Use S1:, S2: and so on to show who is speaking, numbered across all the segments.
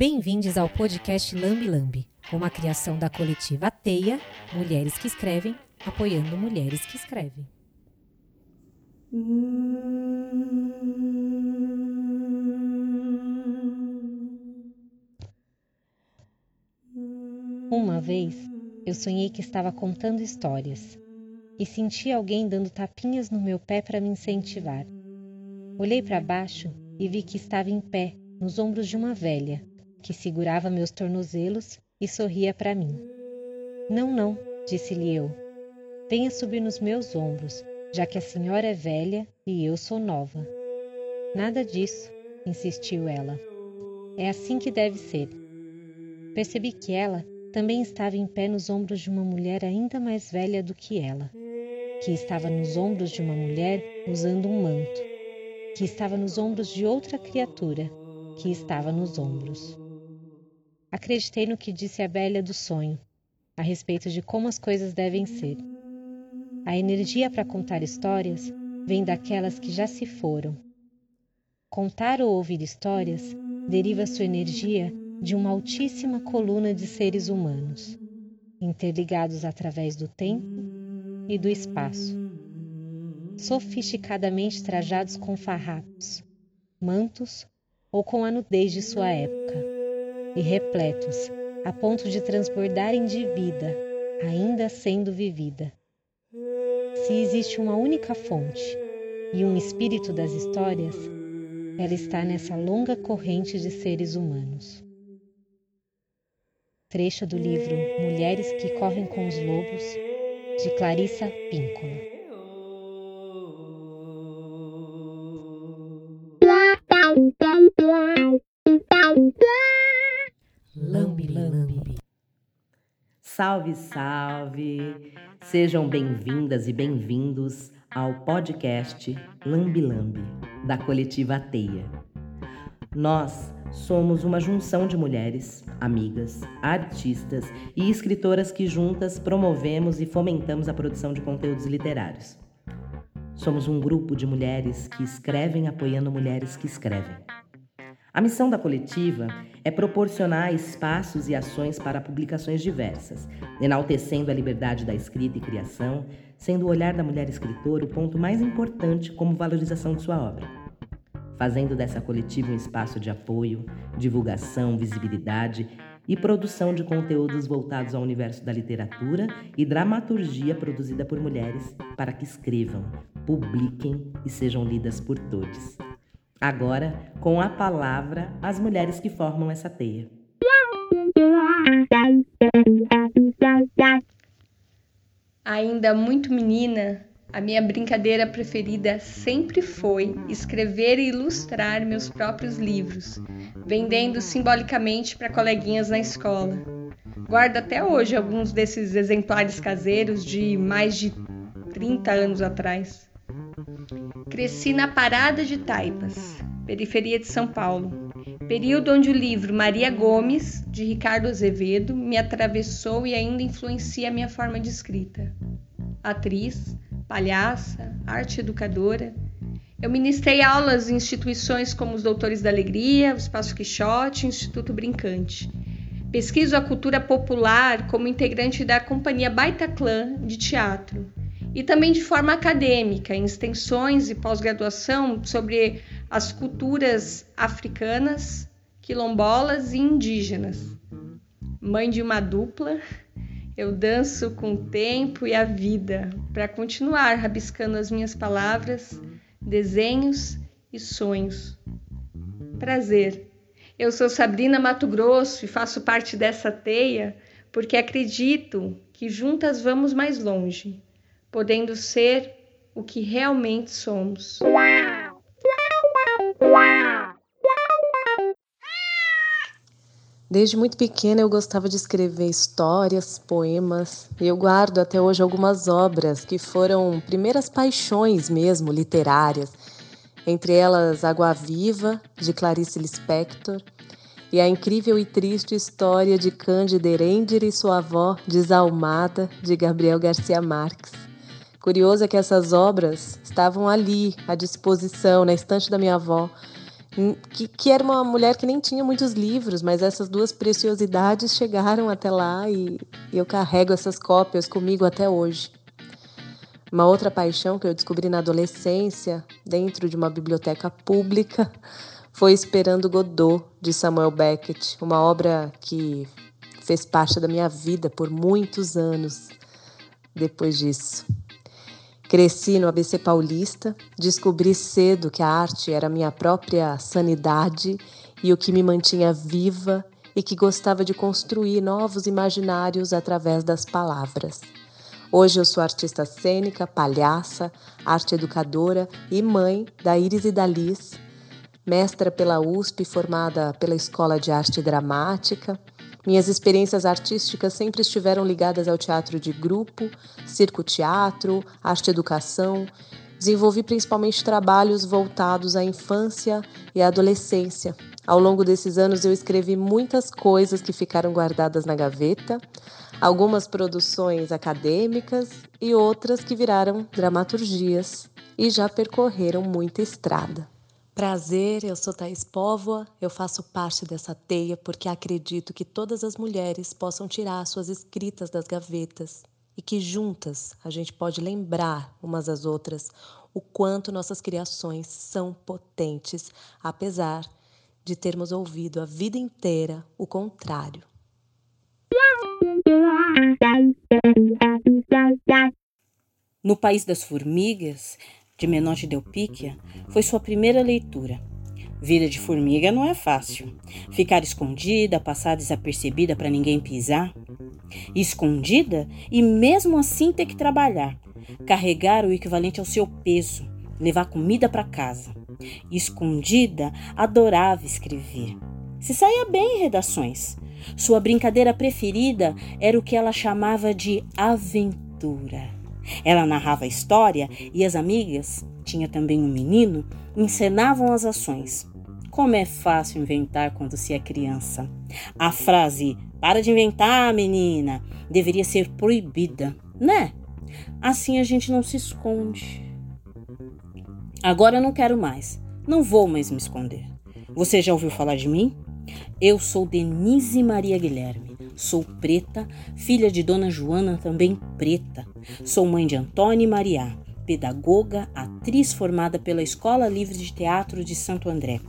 S1: Bem-vindos ao podcast Lambi Lambi, uma criação da coletiva Teia, Mulheres que Escrevem, apoiando mulheres que escrevem. Uma vez, eu sonhei que estava contando histórias e senti alguém dando tapinhas no meu pé para me incentivar. Olhei para baixo e vi que estava em pé, nos ombros de uma velha, que segurava meus tornozelos e sorria para mim. Não, não, disse-lhe eu. Venha subir nos meus ombros, já que a senhora é velha e eu sou nova. Nada disso, insistiu ela. É assim que deve ser. Percebi que ela também estava em pé nos ombros de uma mulher ainda mais velha do que ela, que estava nos ombros de uma mulher usando um manto, que estava nos ombros de outra criatura, que estava nos ombros. Acreditei no que disse a velha do sonho, a respeito de como as coisas devem ser. A energia para contar histórias vem daquelas que já se foram. Contar ou ouvir histórias deriva sua energia de uma altíssima coluna de seres humanos, interligados através do tempo e do espaço, sofisticadamente trajados com farrapos, mantos ou com a nudez de sua época e repletos a ponto de transbordarem de vida, ainda sendo vivida. Se existe uma única fonte e um espírito das histórias, ela está nessa longa corrente de seres humanos. Trecho do livro Mulheres que Correm com os Lobos, de Clarissa Píncola.
S2: Salve, salve! Sejam bem-vindas e bem-vindos ao podcast Lambi Lambi, da coletiva Teia. Nós somos uma junção de mulheres, amigas, artistas e escritoras que juntas promovemos e fomentamos a produção de conteúdos literários. Somos um grupo de mulheres que escrevem apoiando mulheres que escrevem. A missão da coletiva é proporcionar espaços e ações para publicações diversas, enaltecendo a liberdade da escrita e criação, sendo o olhar da mulher escritora o ponto mais importante como valorização de sua obra. Fazendo dessa coletiva um espaço de apoio, divulgação, visibilidade e produção de conteúdos voltados ao universo da literatura e dramaturgia produzida por mulheres para que escrevam, publiquem e sejam lidas por todos. Agora, com a palavra, as mulheres que formam essa teia.
S3: Ainda muito menina, a minha brincadeira preferida sempre foi escrever e ilustrar meus próprios livros, vendendo simbolicamente para coleguinhas na escola. Guardo até hoje alguns desses exemplares caseiros de mais de 30 anos atrás. Cresci na Parada de Taipas, periferia de São Paulo, período onde o livro Maria Gomes, de Ricardo Azevedo, me atravessou e ainda influencia a minha forma de escrita. Atriz, palhaça, arte educadora, eu ministrei aulas em instituições como os Doutores da Alegria, o Espaço Quixote o Instituto Brincante. Pesquiso a cultura popular como integrante da Companhia Baita Clã de teatro e também de forma acadêmica, em extensões e pós-graduação sobre as culturas africanas, quilombolas e indígenas. Mãe de uma dupla, eu danço com o tempo e a vida para continuar rabiscando as minhas palavras, desenhos e sonhos. Prazer. Eu sou Sabrina Mato Grosso e faço parte dessa teia porque acredito que juntas vamos mais longe podendo ser o que realmente somos.
S4: Desde muito pequena eu gostava de escrever histórias, poemas, e eu guardo até hoje algumas obras que foram primeiras paixões mesmo literárias, entre elas Água Viva, de Clarice Lispector, e a incrível e triste história de Cândida Erendir e sua avó desalmada, de Gabriel Garcia Marques. Curioso é que essas obras estavam ali, à disposição, na estante da minha avó, que, que era uma mulher que nem tinha muitos livros, mas essas duas preciosidades chegaram até lá e, e eu carrego essas cópias comigo até hoje. Uma outra paixão que eu descobri na adolescência, dentro de uma biblioteca pública, foi Esperando Godot, de Samuel Beckett, uma obra que fez parte da minha vida por muitos anos depois disso. Cresci no ABC Paulista, descobri cedo que a arte era minha própria sanidade e o que me mantinha viva e que gostava de construir novos imaginários através das palavras. Hoje eu sou artista cênica, palhaça, arte educadora e mãe da Iris e da Liz, mestra pela USP, formada pela Escola de Arte Dramática, minhas experiências artísticas sempre estiveram ligadas ao teatro de grupo, circo-teatro, arte-educação. Desenvolvi principalmente trabalhos voltados à infância e à adolescência. Ao longo desses anos, eu escrevi muitas coisas que ficaram guardadas na gaveta, algumas produções acadêmicas e outras que viraram dramaturgias e já percorreram muita estrada. Prazer, eu sou Thais Póvoa, eu faço parte dessa teia porque acredito que todas as mulheres possam tirar suas escritas das gavetas e que juntas a gente pode lembrar umas às outras o quanto nossas criações são potentes, apesar de termos ouvido a vida inteira o contrário.
S5: No País das Formigas, de Menotti Del Picchia, foi sua primeira leitura. Vida de formiga não é fácil. Ficar escondida, passar desapercebida para ninguém pisar. Escondida e mesmo assim ter que trabalhar. Carregar o equivalente ao seu peso, levar comida para casa. Escondida, adorava escrever. Se saía bem em redações. Sua brincadeira preferida era o que ela chamava de aventura. Ela narrava a história e as amigas, tinha também um menino, encenavam as ações. Como é fácil inventar quando se é criança. A frase para de inventar, menina, deveria ser proibida, né? Assim a gente não se esconde. Agora não quero mais. Não vou mais me esconder. Você já ouviu falar de mim? Eu sou Denise Maria Guilherme. Sou preta, filha de Dona Joana, também preta. Sou mãe de Antônio e Maria, pedagoga, atriz formada pela Escola Livre de Teatro de Santo André.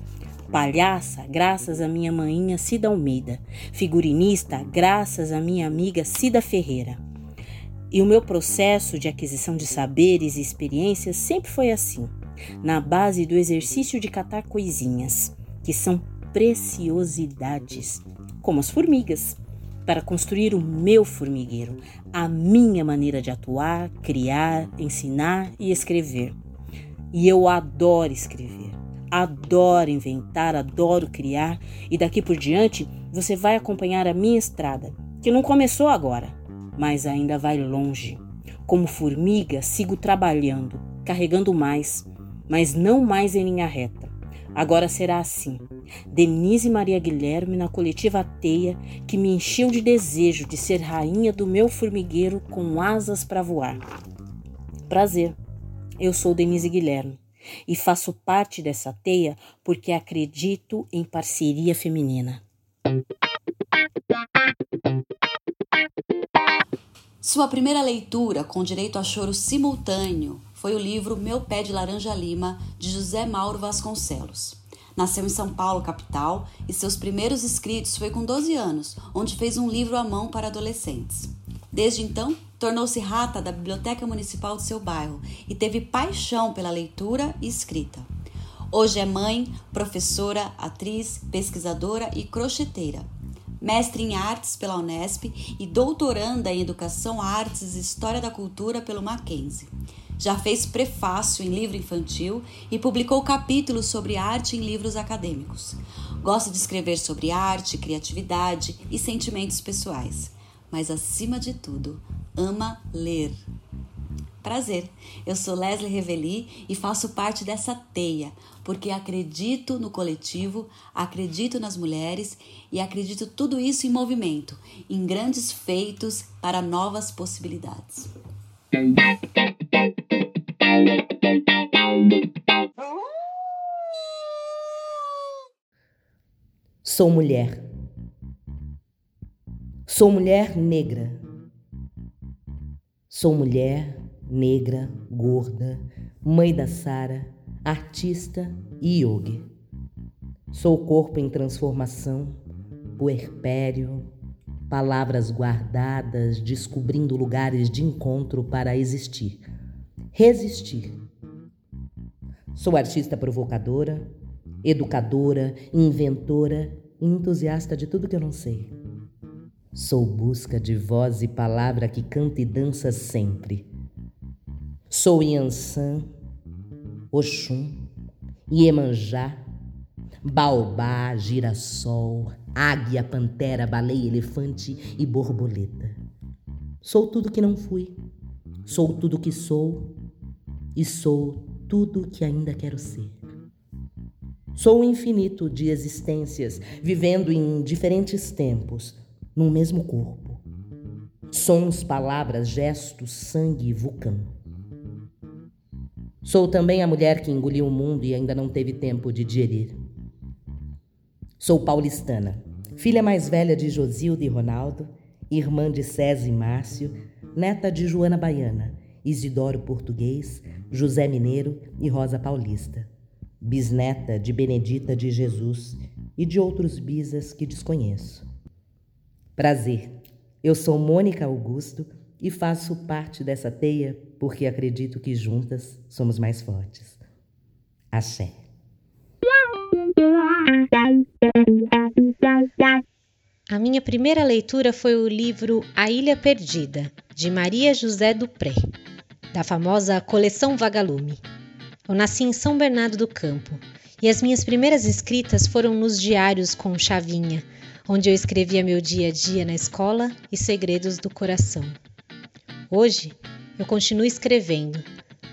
S5: Palhaça, graças à minha maninha Cida Almeida. Figurinista, graças à minha amiga Cida Ferreira. E o meu processo de aquisição de saberes e experiências sempre foi assim, na base do exercício de catar coisinhas, que são preciosidades, como as formigas para construir o meu formigueiro, a minha maneira de atuar, criar, ensinar e escrever. E eu adoro escrever, adoro inventar, adoro criar, e daqui por diante você vai acompanhar a minha estrada, que não começou agora, mas ainda vai longe. Como formiga, sigo trabalhando, carregando mais, mas não mais em linha reta Agora será assim. Denise Maria Guilherme na coletiva Teia, que me encheu de desejo de ser rainha do meu formigueiro com asas para voar. Prazer. Eu sou Denise Guilherme e faço parte dessa teia porque acredito em parceria feminina.
S6: Sua primeira leitura, com direito a choro simultâneo, foi o livro Meu Pé de Laranja Lima, de José Mauro Vasconcelos. Nasceu em São Paulo, capital, e seus primeiros escritos foi com 12 anos, onde fez um livro à mão para adolescentes. Desde então, tornou-se rata da Biblioteca Municipal de seu bairro e teve paixão pela leitura e escrita. Hoje é mãe, professora, atriz, pesquisadora e crocheteira. Mestre em artes pela Unesp e doutoranda em Educação, Artes e História da Cultura pelo Mackenzie já fez prefácio em livro infantil e publicou capítulos sobre arte em livros acadêmicos. Gosta de escrever sobre arte, criatividade e sentimentos pessoais, mas acima de tudo, ama ler. Prazer, eu sou Leslie Reveli e faço parte dessa teia, porque acredito no coletivo, acredito nas mulheres e acredito tudo isso em movimento, em grandes feitos para novas possibilidades.
S2: Sou mulher. Sou mulher negra. Sou mulher negra, gorda, mãe da Sara, artista e yogi. Sou corpo em transformação, puerpério, palavras guardadas, descobrindo lugares de encontro para existir, resistir. Sou artista provocadora, educadora, inventora e entusiasta de tudo que eu não sei. Sou busca de voz e palavra que canta e dança sempre. Sou Yansan, Oxum, Iemanjá, Baobá, girassol, águia, pantera, baleia, elefante e borboleta. Sou tudo que não fui, sou tudo que sou e sou tudo que ainda quero ser. Sou o infinito de existências, vivendo em diferentes tempos, num mesmo corpo. Sons, palavras, gestos, sangue e vulcão. Sou também a mulher que engoliu o mundo e ainda não teve tempo de digerir. Sou paulistana, filha mais velha de Josilda e Ronaldo, irmã de César e Márcio, neta de Joana Baiana, Isidoro Português, José Mineiro e Rosa Paulista, bisneta de Benedita de Jesus e de outros bisas que desconheço. Prazer, eu sou Mônica Augusto e faço parte dessa teia porque acredito que juntas somos mais fortes. Axé.
S1: A minha primeira leitura foi o livro A Ilha Perdida, de Maria José Dupré, da famosa coleção Vagalume. Eu nasci em São Bernardo do Campo e as minhas primeiras escritas foram nos diários com chavinha, onde eu escrevia meu dia a dia na escola e segredos do coração. Hoje, eu continuo escrevendo,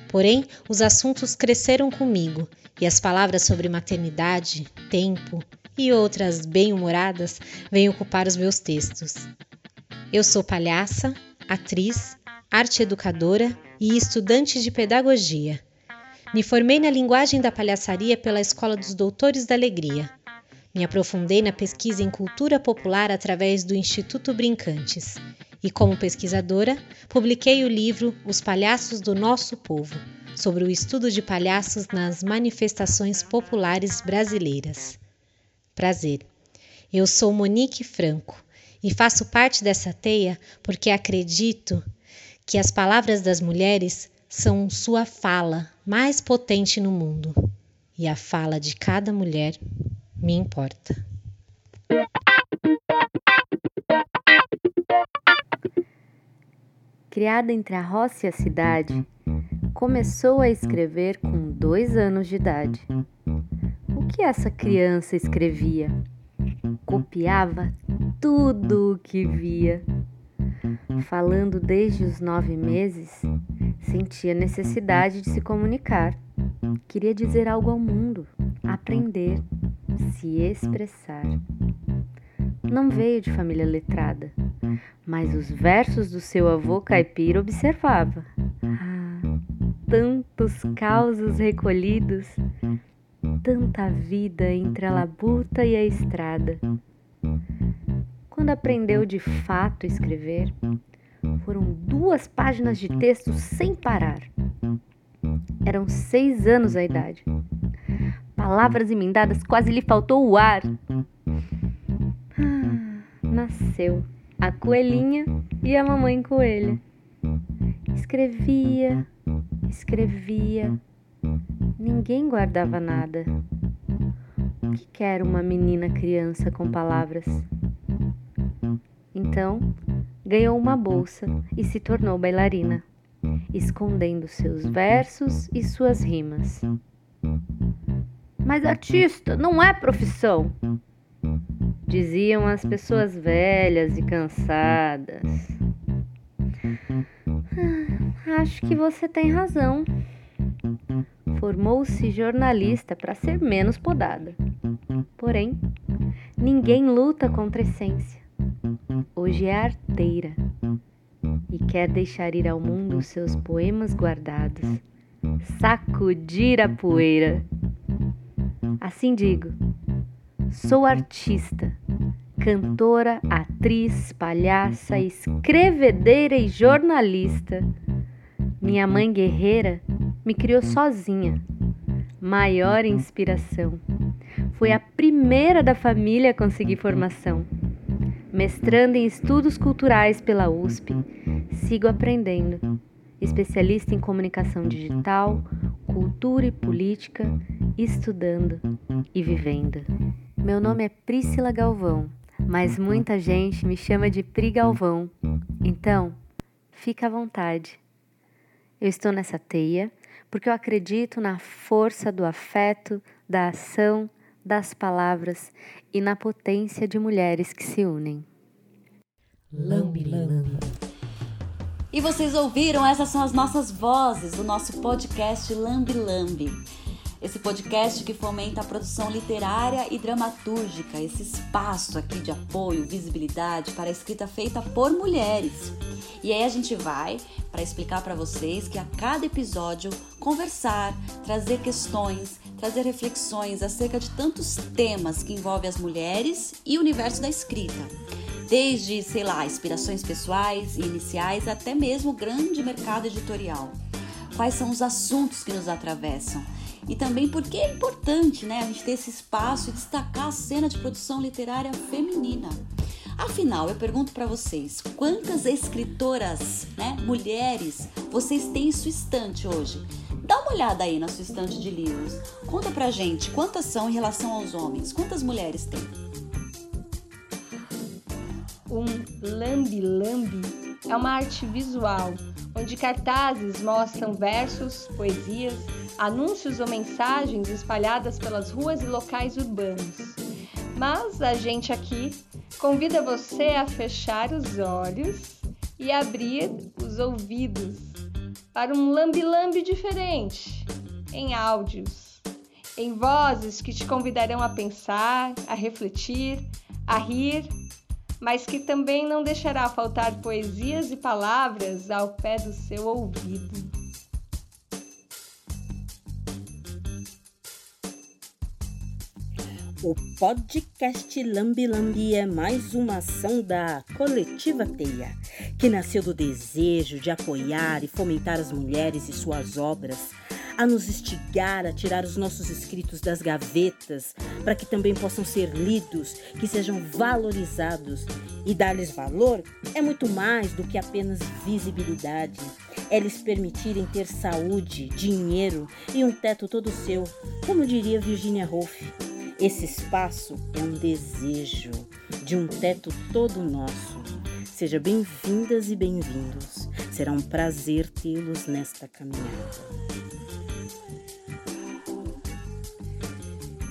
S1: porém os assuntos cresceram comigo e as palavras sobre maternidade, tempo e outras bem-humoradas vêm ocupar os meus textos. Eu sou palhaça, atriz, arte educadora e estudante de pedagogia. Me formei na linguagem da palhaçaria pela Escola dos Doutores da Alegria. Me aprofundei na pesquisa em cultura popular através do Instituto Brincantes. E como pesquisadora, publiquei o livro Os Palhaços do Nosso Povo, sobre o estudo de palhaços nas manifestações populares brasileiras. Prazer. Eu sou Monique Franco e faço parte dessa teia porque acredito que as palavras das mulheres são sua fala mais potente no mundo e a fala de cada mulher me importa.
S7: Criada entre a roça e a cidade, começou a escrever com dois anos de idade. O que essa criança escrevia? Copiava tudo o que via. Falando desde os nove meses, sentia necessidade de se comunicar. Queria dizer algo ao mundo, aprender, se expressar. Não veio de família letrada, mas os versos do seu avô caipira observava. Ah, tantos causos recolhidos, tanta vida entre a labuta e a estrada. Quando aprendeu de fato a escrever, foram duas páginas de texto sem parar. Eram seis anos a idade. Palavras emendadas, quase lhe faltou o ar. Ah, nasceu a coelhinha e a mamãe coelha. Escrevia, escrevia, ninguém guardava nada. O que quer uma menina criança com palavras? Então, ganhou uma bolsa e se tornou bailarina, escondendo seus versos e suas rimas. Mas artista não é profissão, diziam as pessoas velhas e cansadas. Ah, acho que você tem razão. Formou-se jornalista para ser menos podada. Porém, ninguém luta contra a essência. Hoje é arteira e quer deixar ir ao mundo seus poemas guardados, sacudir a poeira. Assim digo, Sou artista, cantora, atriz, palhaça, escrevedeira e jornalista. Minha mãe guerreira me criou sozinha. Maior inspiração. Foi a primeira da família a conseguir formação. Mestrando em estudos culturais pela USP, sigo aprendendo. Especialista em comunicação digital, cultura e política, estudando e vivendo. Meu nome é Priscila Galvão, mas muita gente me chama de Pri Galvão. Então, fica à vontade. Eu estou nessa teia porque eu acredito na força do afeto, da ação, das palavras e na potência de mulheres que se unem.
S2: Lambi, lambi.
S6: E vocês ouviram? Essas são as nossas vozes do nosso podcast Lambi Lambi. Esse podcast que fomenta a produção literária e dramatúrgica, esse espaço aqui de apoio, visibilidade para a escrita feita por mulheres. E aí a gente vai para explicar para vocês que a cada episódio conversar, trazer questões, trazer reflexões acerca de tantos temas que envolvem as mulheres e o universo da escrita. Desde, sei lá, inspirações pessoais e iniciais até mesmo o grande mercado editorial. Quais são os assuntos que nos atravessam? e também porque é importante né, a gente ter esse espaço e destacar a cena de produção literária feminina. Afinal, eu pergunto para vocês, quantas escritoras, né, mulheres, vocês têm em sua estante hoje? Dá uma olhada aí na sua estante de livros. Conta pra gente quantas são em relação aos homens, quantas mulheres tem?
S3: Um lambi-lambi é uma arte visual onde cartazes mostram versos, poesias, anúncios ou mensagens espalhadas pelas ruas e locais urbanos. Mas a gente aqui convida você a fechar os olhos e abrir os ouvidos para um lambi-lambi diferente, em áudios, em vozes que te convidarão a pensar, a refletir, a rir, mas que também não deixará faltar poesias e palavras ao pé do seu ouvido.
S5: O podcast Lambi Lambi é mais uma ação da Coletiva Teia, que nasceu do desejo de apoiar e fomentar as mulheres e suas obras, a nos instigar a tirar os nossos escritos das gavetas, para que também possam ser lidos, que sejam valorizados. E dar-lhes valor é muito mais do que apenas visibilidade. É lhes permitirem ter saúde, dinheiro e um teto todo seu, como diria Virginia Woolf. Esse espaço é um desejo de um teto todo nosso. Sejam bem-vindas e bem-vindos. Será um prazer tê-los nesta caminhada.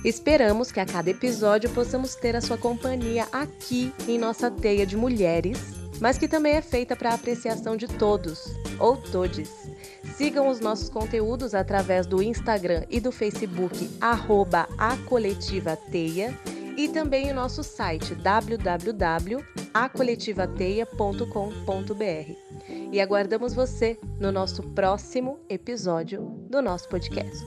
S4: Esperamos que a cada episódio possamos ter a sua companhia aqui em nossa teia de mulheres, mas que também é feita para a apreciação de todos ou todes. Sigam os nossos conteúdos através do Instagram e do Facebook, arroba a coletiva teia, e também o nosso site www.acoletivateia.com.br. E aguardamos você no nosso próximo episódio do nosso podcast.